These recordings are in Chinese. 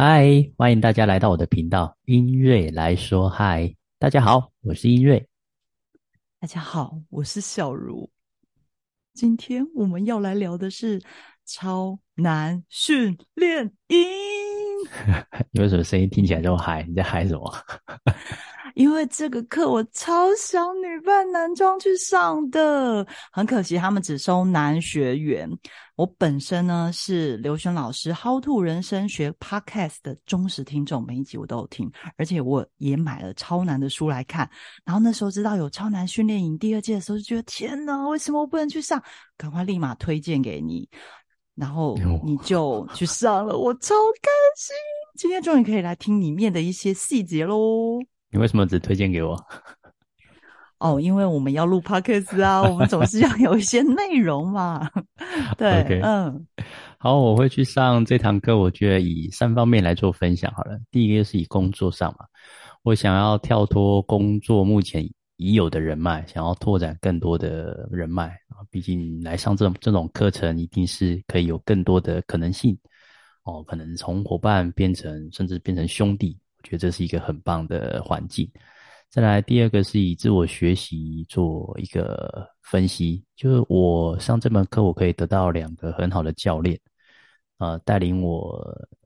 嗨，欢迎大家来到我的频道，音乐来说嗨。大家好，我是音乐。大家好，我是小茹。今天我们要来聊的是超难训练营。你为什么声音听起来这么嗨？你在嗨什么？因为这个课我超想女扮男装去上的，很可惜他们只收男学员。我本身呢是刘璇老师《How to 人生学》Podcast 的忠实听众，每一集我都有听，而且我也买了超难的书来看。然后那时候知道有超难训练营第二届的时候，就觉得天哪，为什么我不能去上？赶快立马推荐给你，然后你就去上了，我超开心！今天终于可以来听里面的一些细节喽。你为什么只推荐给我？哦，因为我们要录 podcast 啊，我们总是要有一些内容嘛。对，嗯，好，我会去上这堂课。我觉得以三方面来做分享好了。第一个是以工作上嘛，我想要跳脱工作目前已有的人脉，想要拓展更多的人脉啊。毕竟来上这种这种课程，一定是可以有更多的可能性哦。可能从伙伴变成，甚至变成兄弟，我觉得这是一个很棒的环境。再来，第二个是以自我学习做一个分析，就是我上这门课，我可以得到两个很好的教练，啊，带领我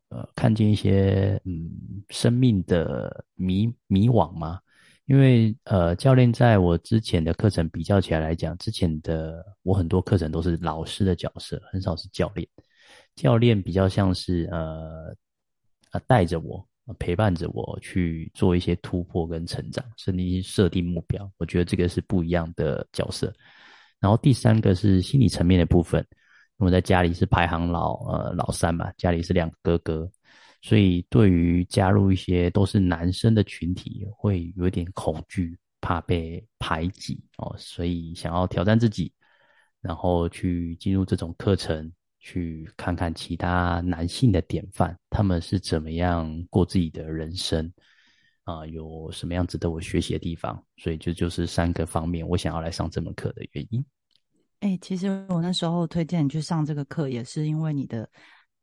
呃看见一些嗯生命的迷迷惘嘛。因为呃教练在我之前的课程比较起来来讲，之前的我很多课程都是老师的角色，很少是教练。教练比较像是呃啊带着我。陪伴着我去做一些突破跟成长，甚至设定目标。我觉得这个是不一样的角色。然后第三个是心理层面的部分。我在家里是排行老呃老三嘛，家里是两个哥哥，所以对于加入一些都是男生的群体，会有点恐惧，怕被排挤哦，所以想要挑战自己，然后去进入这种课程。去看看其他男性的典范，他们是怎么样过自己的人生啊？有什么样值得我学习的地方？所以这就是三个方面，我想要来上这门课的原因。哎，其实我那时候推荐你去上这个课，也是因为你的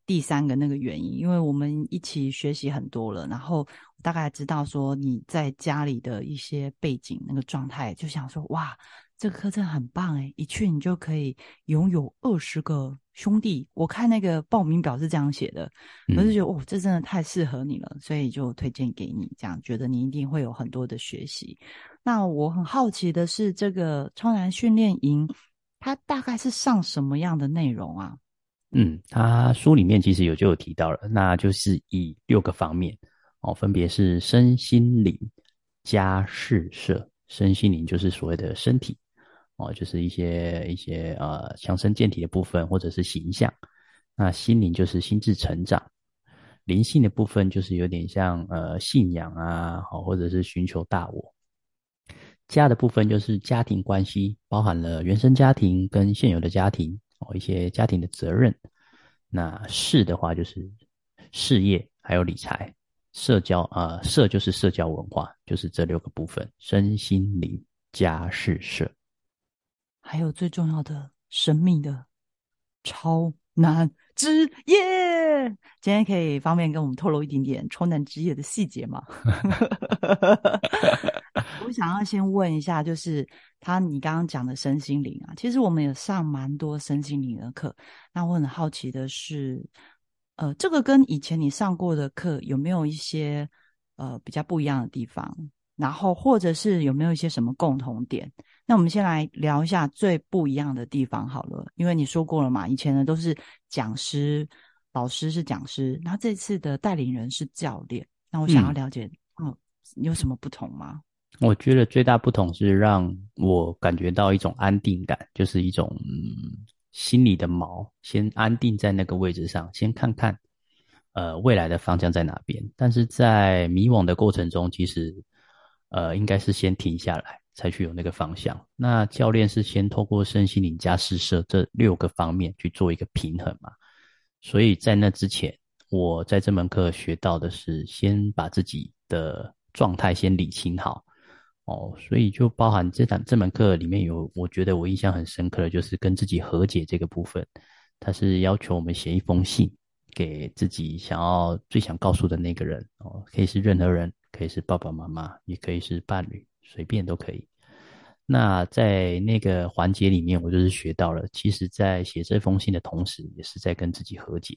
第三个那个原因，因为我们一起学习很多了，然后大概知道说你在家里的一些背景那个状态，就想说哇。这个课程很棒诶，一去你就可以拥有二十个兄弟。我看那个报名表是这样写的，我就觉得哦，这真的太适合你了，所以就推荐给你。这样觉得你一定会有很多的学习。那我很好奇的是，这个超然训练营，它大概是上什么样的内容啊？嗯，他书里面其实有就有提到了，那就是以六个方面哦，分别是身心灵、家事社。身心灵就是所谓的身体。哦，就是一些一些呃强身健体的部分，或者是形象。那心灵就是心智成长，灵性的部分就是有点像呃信仰啊，好，或者是寻求大我。家的部分就是家庭关系，包含了原生家庭跟现有的家庭哦，一些家庭的责任。那事的话就是事业还有理财，社交啊社就是社交文化，就是这六个部分：身心灵、家事社。还有最重要的生命的超难之夜，今天可以方便跟我们透露一点点超难之夜的细节吗？我想要先问一下，就是他你刚刚讲的身心灵啊，其实我们有上蛮多身心灵的课。那我很好奇的是，呃，这个跟以前你上过的课有没有一些呃比较不一样的地方？然后或者是有没有一些什么共同点？那我们先来聊一下最不一样的地方好了，因为你说过了嘛，以前呢都是讲师，老师是讲师，然后这次的带领人是教练。那我想要了解，嗯，有什么不同吗？我觉得最大不同是让我感觉到一种安定感，就是一种心里的锚先安定在那个位置上，先看看呃未来的方向在哪边。但是在迷惘的过程中，其实呃应该是先停下来。才去有那个方向。那教练是先透过身心灵加施设这六个方面去做一个平衡嘛？所以在那之前，我在这门课学到的是先把自己的状态先理清好哦。所以就包含这堂这门课里面有，我觉得我印象很深刻的就是跟自己和解这个部分。他是要求我们写一封信给自己想要最想告诉的那个人哦，可以是任何人，可以是爸爸妈妈，也可以是伴侣，随便都可以。那在那个环节里面，我就是学到了，其实，在写这封信的同时，也是在跟自己和解。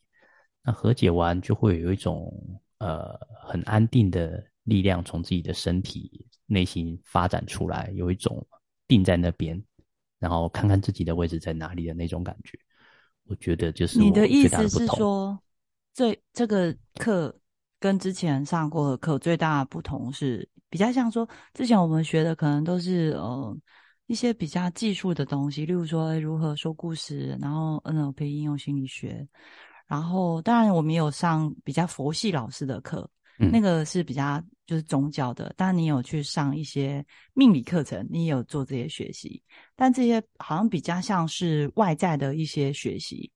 那和解完，就会有一种呃很安定的力量从自己的身体内心发展出来，有一种定在那边，然后看看自己的位置在哪里的那种感觉。我觉得就是你的意思是说，这这个课跟之前上过的课最大的不同是。比较像说，之前我们学的可能都是呃一些比较技术的东西，例如说如何说故事，然后 NLP 应用心理学，然后当然我们也有上比较佛系老师的课，那个是比较就是宗教的。当然你有去上一些命理课程，你也有做这些学习，但这些好像比较像是外在的一些学习。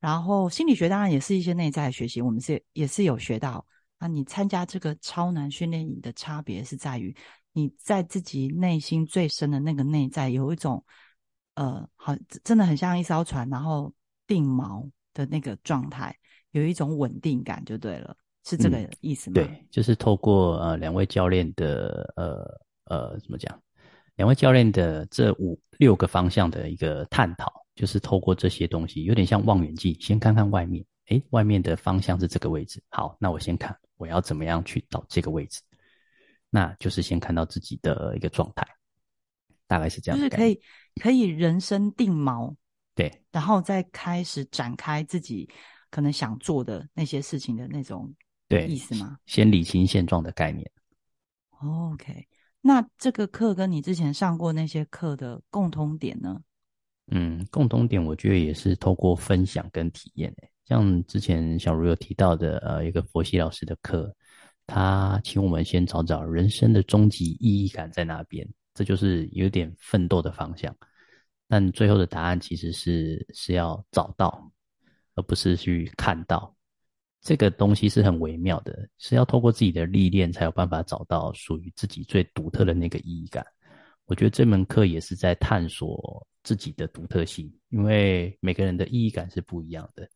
然后心理学当然也是一些内在的学习，我们是也是有学到。那你参加这个超难训练营的差别是在于，你在自己内心最深的那个内在有一种，呃，好，真的很像一艘船，然后定锚的那个状态，有一种稳定感就对了，是这个意思吗？对，就是透过呃两位教练的呃呃怎么讲，两位教练的这五六个方向的一个探讨，就是透过这些东西，有点像望远镜，先看看外面，诶，外面的方向是这个位置，好，那我先看。我要怎么样去到这个位置？那就是先看到自己的一个状态，大概是这样。就是可以可以人生定锚，对，然后再开始展开自己可能想做的那些事情的那种对意思吗？先理清现状的概念。OK，那这个课跟你之前上过那些课的共通点呢？嗯，共通点我觉得也是透过分享跟体验诶。像之前小茹有提到的，呃，一个佛系老师的课，他请我们先找找人生的终极意义感在哪边，这就是有点奋斗的方向。但最后的答案其实是是要找到，而不是去看到。这个东西是很微妙的，是要透过自己的历练才有办法找到属于自己最独特的那个意义感。我觉得这门课也是在探索自己的独特性，因为每个人的意义感是不一样的。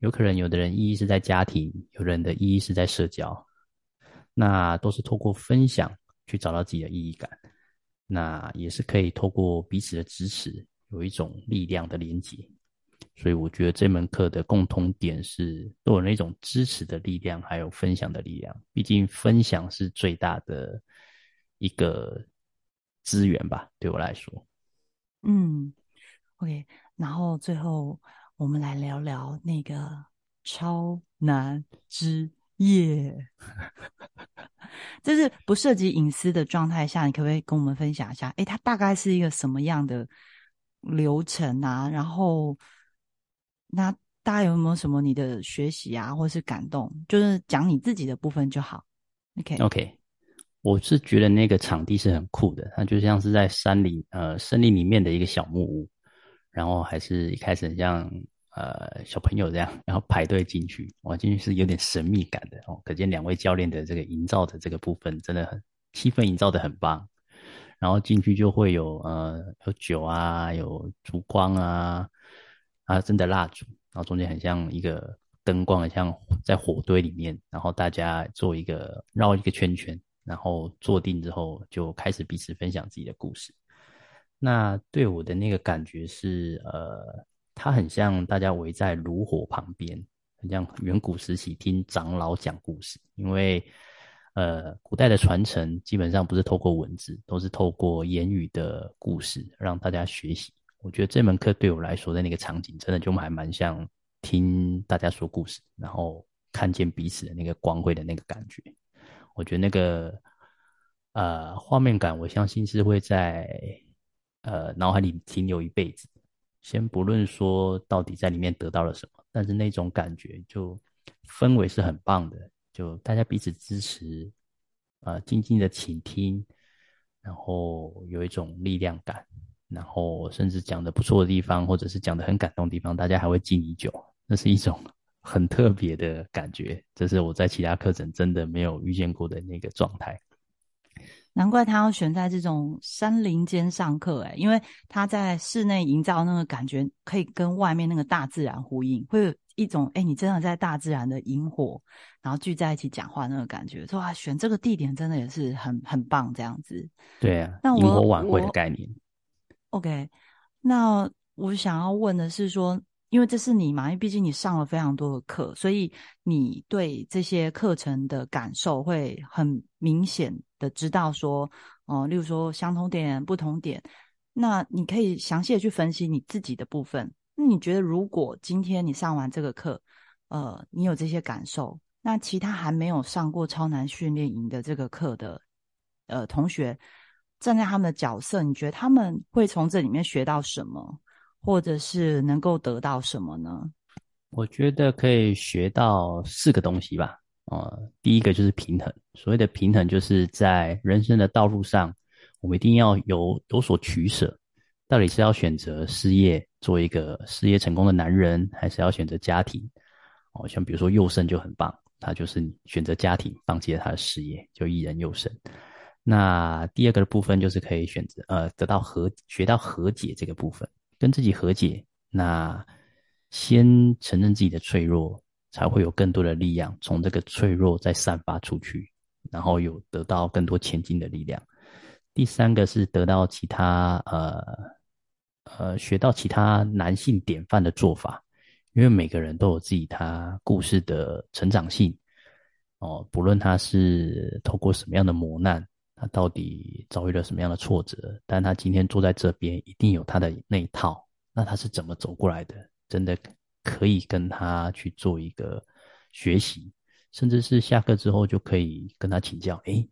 有可能有的人意义是在家庭，有人的意义是在社交，那都是透过分享去找到自己的意义感。那也是可以透过彼此的支持，有一种力量的连接。所以我觉得这门课的共通点是都有那种支持的力量，还有分享的力量。毕竟分享是最大的一个资源吧，对我来说。嗯，OK，然后最后。我们来聊聊那个超难之夜，就是不涉及隐私的状态下，你可不可以跟我们分享一下？哎，它大概是一个什么样的流程啊？然后，那大家有没有什么你的学习啊，或是感动？就是讲你自己的部分就好。OK，OK，我是觉得那个场地是很酷的，它就像是在山里，呃，森林里面的一个小木屋。然后还是一开始像呃小朋友这样，然后排队进去，哇，进去是有点神秘感的哦。可见两位教练的这个营造的这个部分真的很气氛营造的很棒。然后进去就会有呃有酒啊，有烛光啊，啊真的蜡烛，然后中间很像一个灯光，像在火堆里面，然后大家做一个绕一个圈圈，然后坐定之后就开始彼此分享自己的故事。那对我的那个感觉是，呃，它很像大家围在炉火旁边，很像远古时期听长老讲故事。因为，呃，古代的传承基本上不是透过文字，都是透过言语的故事让大家学习。我觉得这门课对我来说的那个场景，真的就还蛮像听大家说故事，然后看见彼此的那个光辉的那个感觉。我觉得那个，呃，画面感，我相信是会在。呃，脑海里停留一辈子。先不论说到底在里面得到了什么，但是那种感觉就氛围是很棒的，就大家彼此支持，呃，静静的倾听，然后有一种力量感，然后甚至讲的不错的地方，或者是讲的很感动的地方，大家还会敬你酒，那是一种很特别的感觉，这是我在其他课程真的没有遇见过的那个状态。难怪他要选在这种山林间上课，诶因为他在室内营造那个感觉，可以跟外面那个大自然呼应，会有一种哎，你真的在大自然的萤火，然后聚在一起讲话那个感觉，说啊，选这个地点真的也是很很棒，这样子。对啊，萤火晚会的概念。OK，那我想要问的是说。因为这是你嘛，因为毕竟你上了非常多的课，所以你对这些课程的感受会很明显的知道说，哦，例如说相同点、不同点，那你可以详细的去分析你自己的部分。那你觉得，如果今天你上完这个课，呃，你有这些感受，那其他还没有上过超难训练营的这个课的，呃，同学，站在他们的角色，你觉得他们会从这里面学到什么？或者是能够得到什么呢？我觉得可以学到四个东西吧。啊，第一个就是平衡。所谓的平衡，就是在人生的道路上，我们一定要有有所取舍。到底是要选择事业，做一个事业成功的男人，还是要选择家庭？哦，像比如说佑胜就很棒，他就是选择家庭，放弃了他的事业，就一人佑胜。那第二个的部分就是可以选择呃，得到和学到和解这个部分。跟自己和解，那先承认自己的脆弱，才会有更多的力量从这个脆弱再散发出去，然后有得到更多前进的力量。第三个是得到其他呃呃学到其他男性典范的做法，因为每个人都有自己他故事的成长性哦，不论他是透过什么样的磨难。他到底遭遇了什么样的挫折？但他今天坐在这边，一定有他的那一套。那他是怎么走过来的？真的可以跟他去做一个学习，甚至是下课之后就可以跟他请教。诶，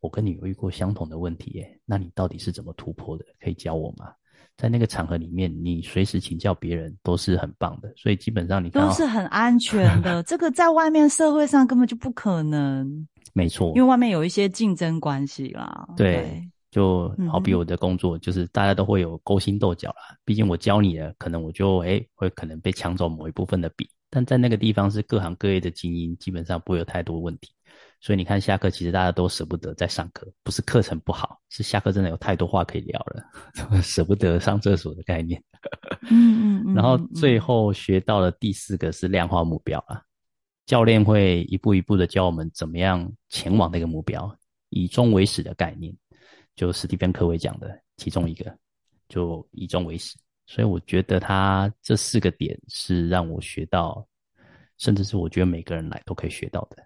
我跟你有遇过相同的问题，诶，那你到底是怎么突破的？可以教我吗？在那个场合里面，你随时请教别人都是很棒的。所以基本上你都是很安全的。这个在外面社会上根本就不可能。没错，因为外面有一些竞争关系啦。对，就好比我的工作，就是大家都会有勾心斗角啦。毕竟我教你了，可能我就哎会可能被抢走某一部分的笔，但在那个地方是各行各业的精英，基本上不会有太多问题。所以你看，下课其实大家都舍不得在上课，不是课程不好，是下课真的有太多话可以聊了，舍不得上厕所的概念。嗯嗯。然后最后学到了第四个是量化目标啊。教练会一步一步的教我们怎么样前往那个目标，以终为始的概念，就史蒂芬·科维讲的其中一个，就以终为始。所以我觉得他这四个点是让我学到，甚至是我觉得每个人来都可以学到的。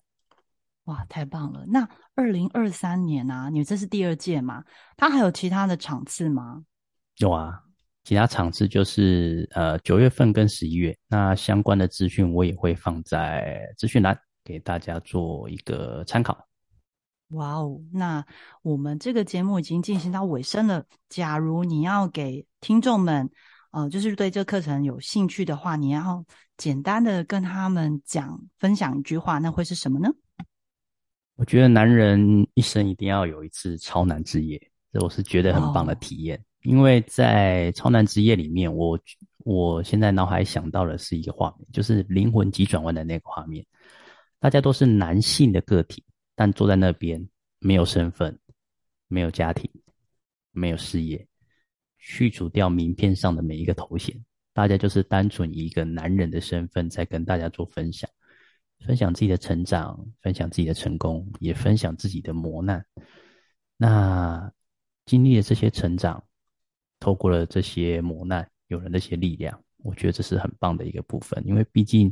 哇，太棒了！那二零二三年啊，你这是第二届嘛？他还有其他的场次吗？有啊。其他场次就是呃九月份跟十一月，那相关的资讯我也会放在资讯栏给大家做一个参考。哇哦，那我们这个节目已经进行到尾声了。假如你要给听众们，呃，就是对这课程有兴趣的话，你要简单的跟他们讲分享一句话，那会是什么呢？我觉得男人一生一定要有一次超男之夜，这我是觉得很棒的体验。因为在超男之夜里面，我我现在脑海想到的是一个画面，就是灵魂急转弯的那个画面。大家都是男性的个体，但坐在那边没有身份、没有家庭、没有事业，去除掉名片上的每一个头衔，大家就是单纯以一个男人的身份在跟大家做分享，分享自己的成长，分享自己的成功，也分享自己的磨难。那经历了这些成长。透过了这些磨难，有了那些力量，我觉得这是很棒的一个部分。因为毕竟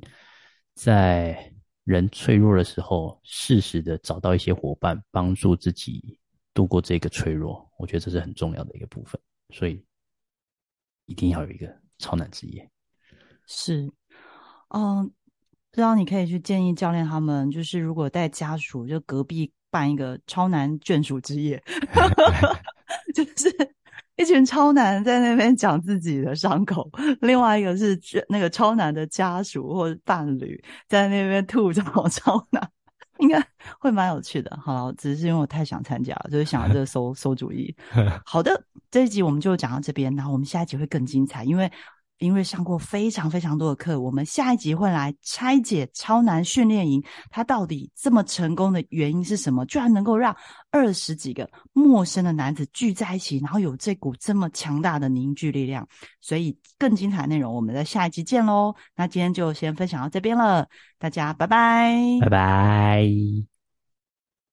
在人脆弱的时候，适时的找到一些伙伴，帮助自己度过这个脆弱，我觉得这是很重要的一个部分。所以一定要有一个超难职业。是，嗯，不知道你可以去建议教练他们，就是如果带家属，就隔壁办一个超难眷属之夜，就是。一群超男在那边讲自己的伤口，另外一个是那个超男的家属或伴侣在那边吐槽超男，应该会蛮有趣的。好了，只是因为我太想参加了，就是想这 馊馊主意。好的，这一集我们就讲到这边，然后我们下一集会更精彩，因为因为上过非常非常多的课，我们下一集会来拆解超难训练营，它到底这么成功的原因是什么？居然能够让二十几个陌生的男子聚在一起，然后有这股这么强大的凝聚力量。所以更精彩内容，我们在下一集见喽。那今天就先分享到这边了，大家拜拜，拜拜。